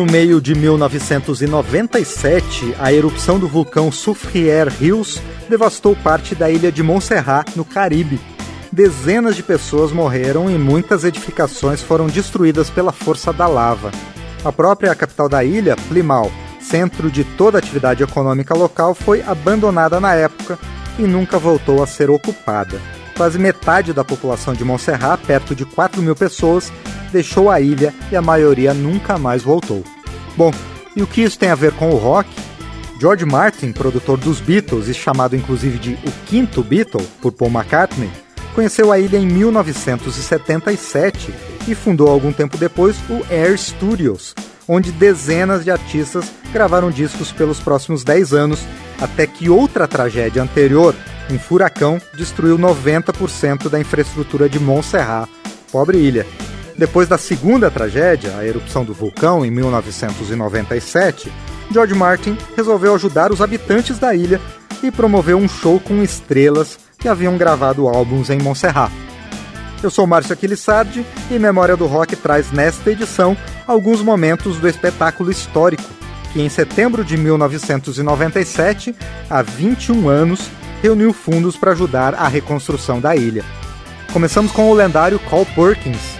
No meio de 1997, a erupção do vulcão Soufrière Hills devastou parte da ilha de Montserrat, no Caribe. Dezenas de pessoas morreram e muitas edificações foram destruídas pela força da lava. A própria capital da ilha, Plymouth, centro de toda a atividade econômica local, foi abandonada na época e nunca voltou a ser ocupada. Quase metade da população de Montserrat, perto de 4 mil pessoas, deixou a ilha e a maioria nunca mais voltou. Bom, e o que isso tem a ver com o rock? George Martin, produtor dos Beatles e chamado inclusive de o quinto Beatle por Paul McCartney, conheceu a ilha em 1977 e fundou algum tempo depois o Air Studios, onde dezenas de artistas gravaram discos pelos próximos 10 anos, até que outra tragédia anterior, um furacão, destruiu 90% da infraestrutura de Montserrat, pobre ilha. Depois da segunda tragédia, a erupção do vulcão em 1997, George Martin resolveu ajudar os habitantes da ilha e promoveu um show com estrelas que haviam gravado álbuns em Montserrat. Eu sou Márcio Aquilissardi e Memória do Rock traz nesta edição alguns momentos do espetáculo histórico, que em setembro de 1997, há 21 anos, reuniu fundos para ajudar a reconstrução da ilha. Começamos com o lendário Carl Perkins,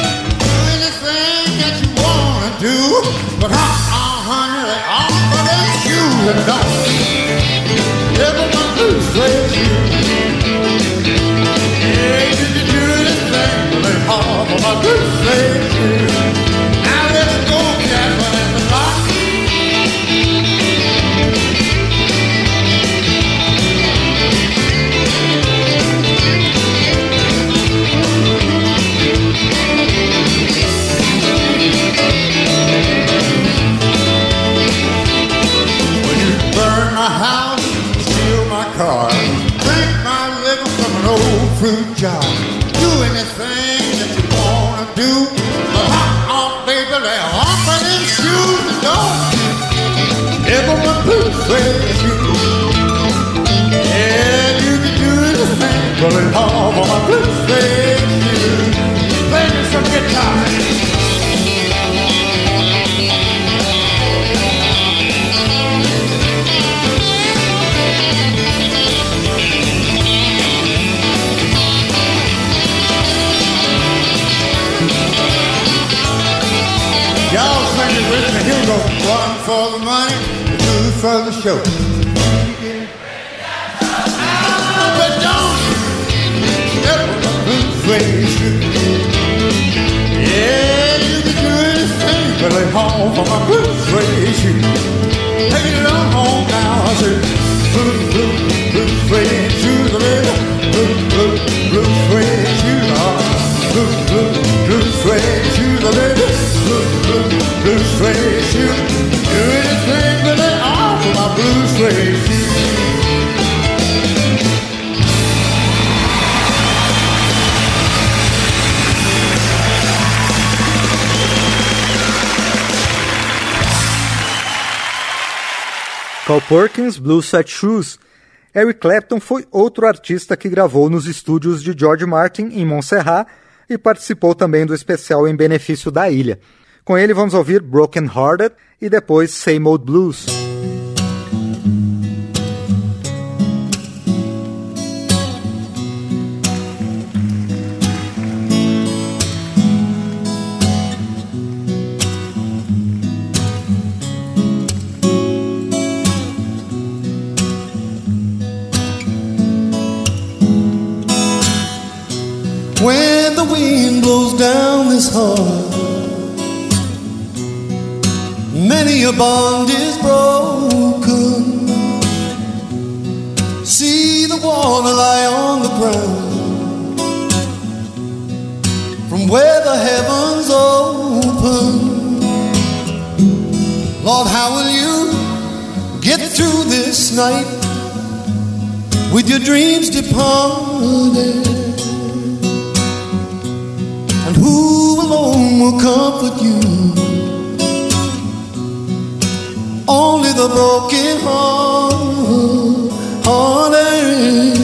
Anything that you wanna do, but uh-uh, honey, they offer them shoes and don't. Never my blue suede shoes. Yeah, you can do anything, but they offer my blue suede shoes. Two for the show. But don't step on my blue suede shoes. Yeah, you can do anything, but lay home for my blue suede shoes. Take it on home now. I said, blue, blue, blue suede shoes, baby. Blue, blue, blue suede shoes. Blue, blue, blue. Blue, blue, shoes. Carl Perkins, Blue Set Shoes. Eric Clapton foi outro artista que gravou nos estúdios de George Martin em Montserrat e participou também do especial em benefício da ilha. Com ele vamos ouvir Broken Hearted e depois Same Old Blues. The wind blows down this heart, many a bond is broken. See the water lie on the ground from where the heavens open. Lord, how will you get through this night with your dreams departed? Will comfort you? Only the broken heart, hearted.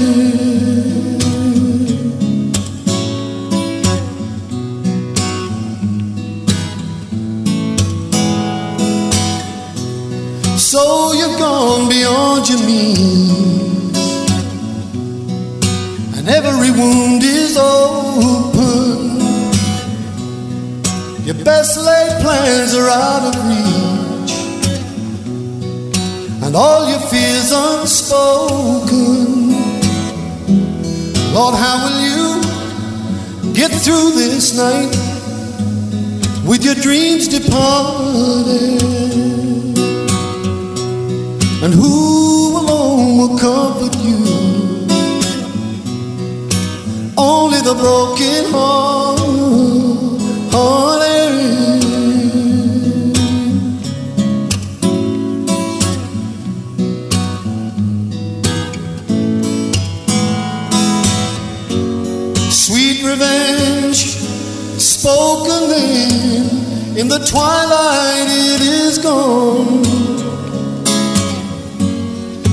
Best laid plans are out of reach, and all your fears unspoken. Lord, how will you get through this night with your dreams departed? And who alone will comfort you? Only the broken heart, hearted. Sweet revenge, spoken then, in the twilight it is gone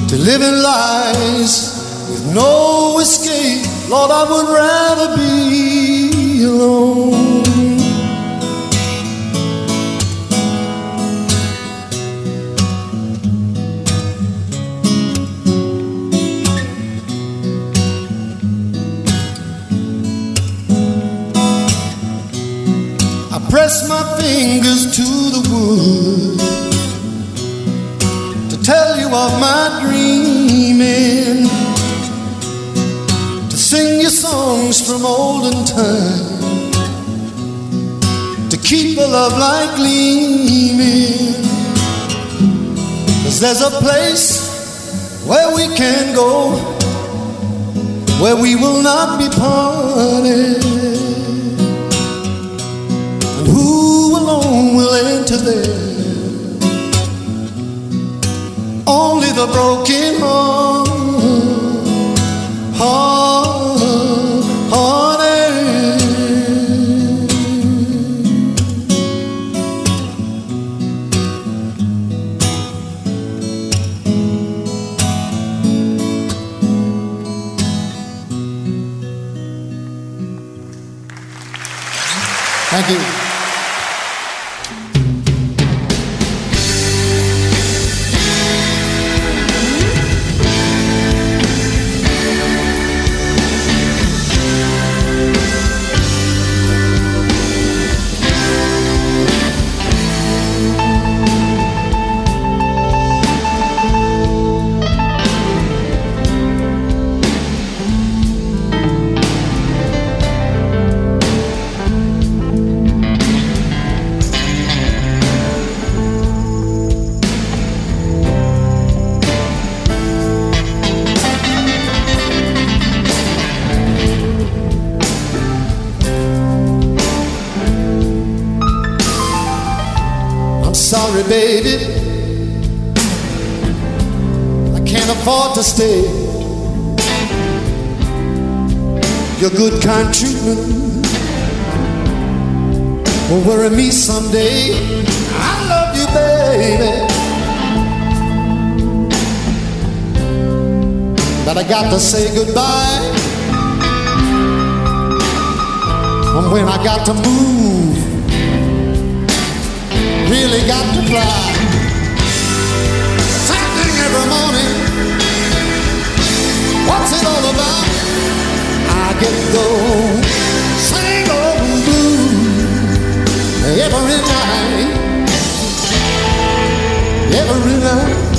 to live in lies with no escape. Lord, I would rather be alone. Press my fingers to the wood to tell you of my dreaming, to sing you songs from olden time, to keep a love light gleaming. Cause there's a place where we can go, where we will not be parted. Alone will enter there? only the broken heart, heart, to stay. Your good, kind treatment will worry me someday. I love you, baby. But I got to say goodbye. And when I got to move, really got to fly. I get the same old blues every night. Every night.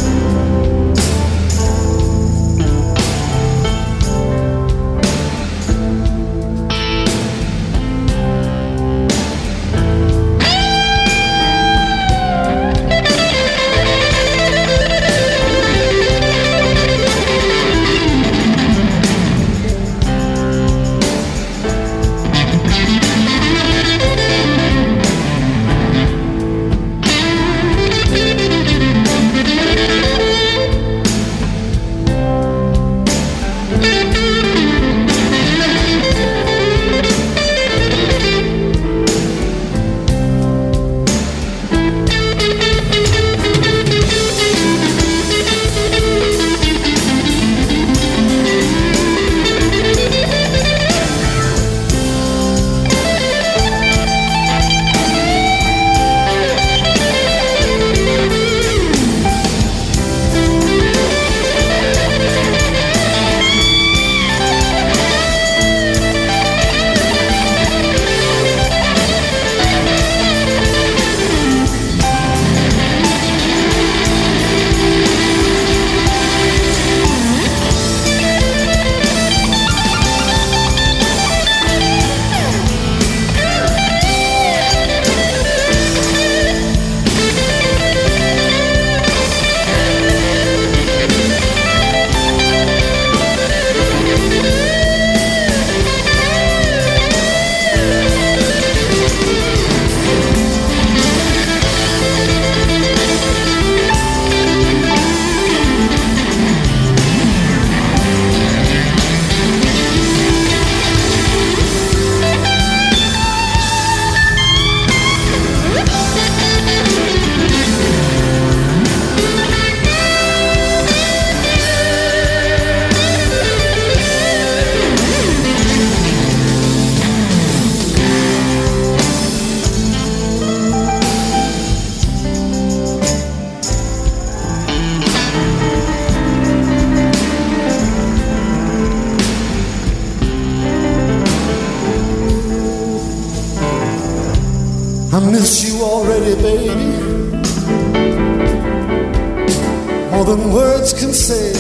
More than words can say.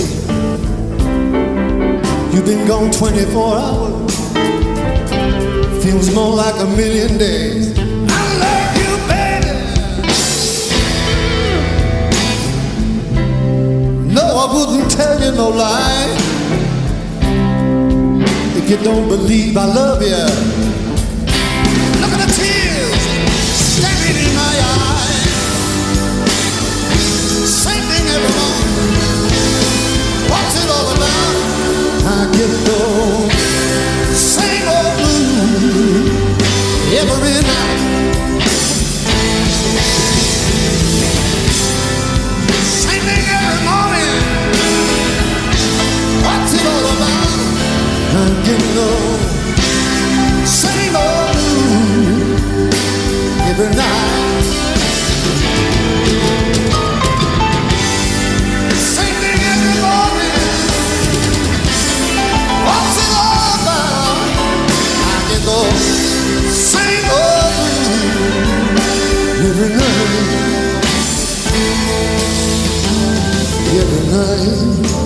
You've been gone 24 hours, feels more like a million days. I love you, baby. No, I wouldn't tell you no lie. If you don't believe I love you. time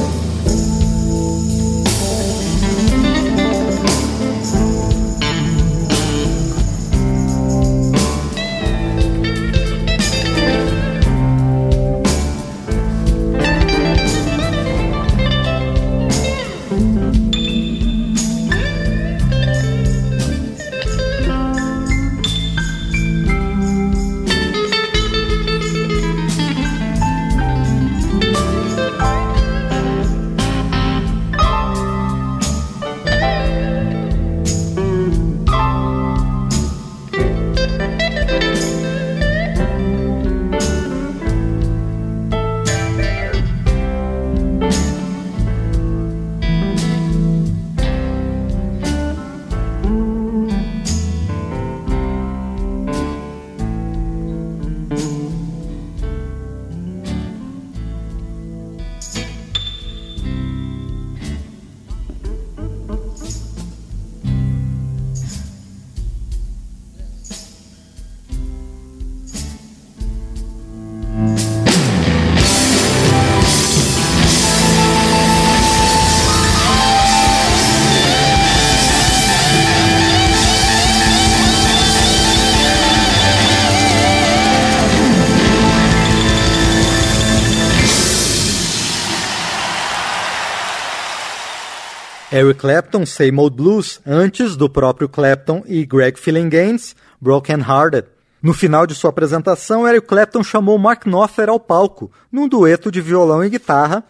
Eric Clapton, Same Old Blues, antes do próprio Clapton e Greg Gaines, Broken Hearted. No final de sua apresentação, Eric Clapton chamou Mark Knopfler ao palco, num dueto de violão e guitarra,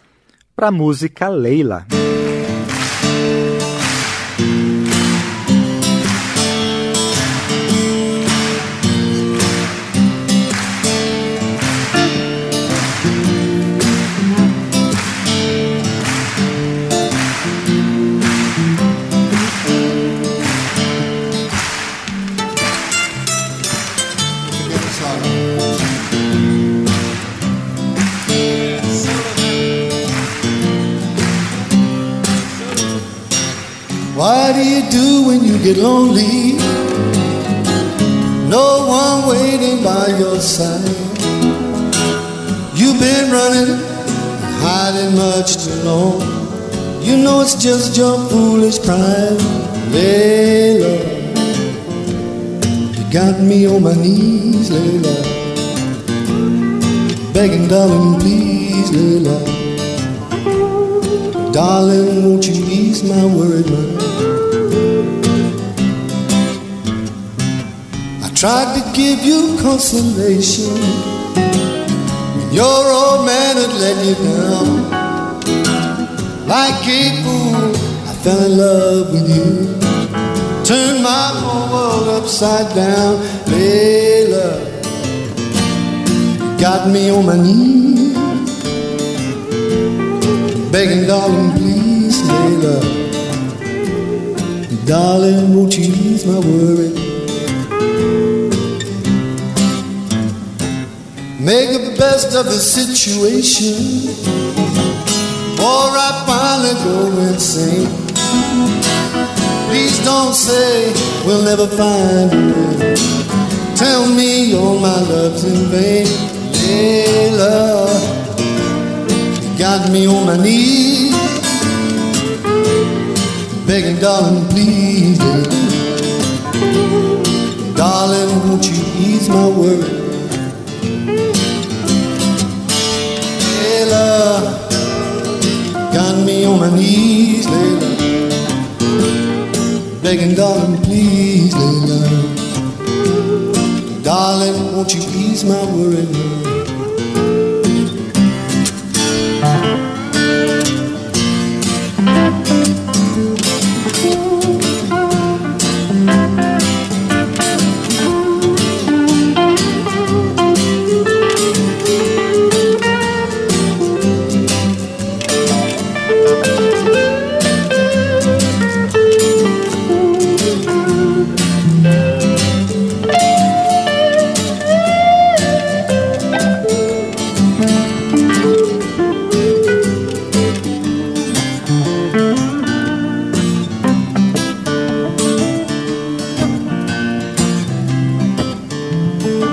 para a música Leila. Get lonely? No one waiting by your side. You've been running, hiding much too long. You know it's just your foolish pride, Layla. You got me on my knees, Layla. Begging, darling, please, Layla. Darling, won't you ease my worried mind? Tried to give you consolation. Your old man had let you down. Like a fool, I fell in love with you. Turned my whole world upside down. Layla, got me on my knees begging, darling, please, Layla. Darling, won't you ease my worry? Make the best of the situation, or I finally go insane. Please don't say we'll never find a Tell me all my love's in vain, Layla got me on my knees, begging, darling, please, darling, won't you ease my worry? My knees, Layla, begging, darling, please, Layla, darling, won't you ease my worry?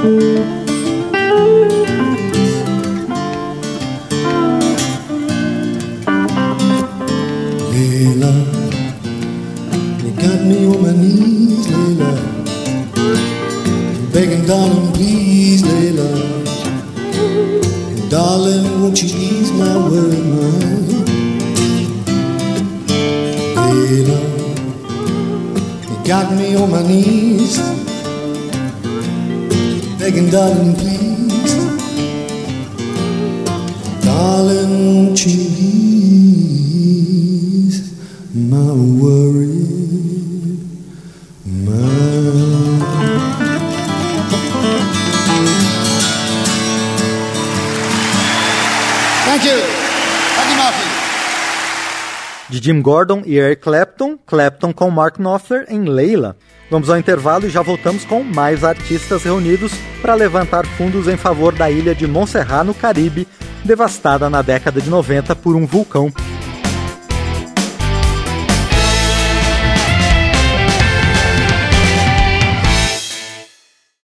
Música de Jim Gordon e Eric Clapton, Clapton com Mark Knopfler em Leila. Vamos ao intervalo e já voltamos com mais artistas reunidos para levantar fundos em favor da ilha de Montserrat, no Caribe, devastada na década de 90 por um vulcão.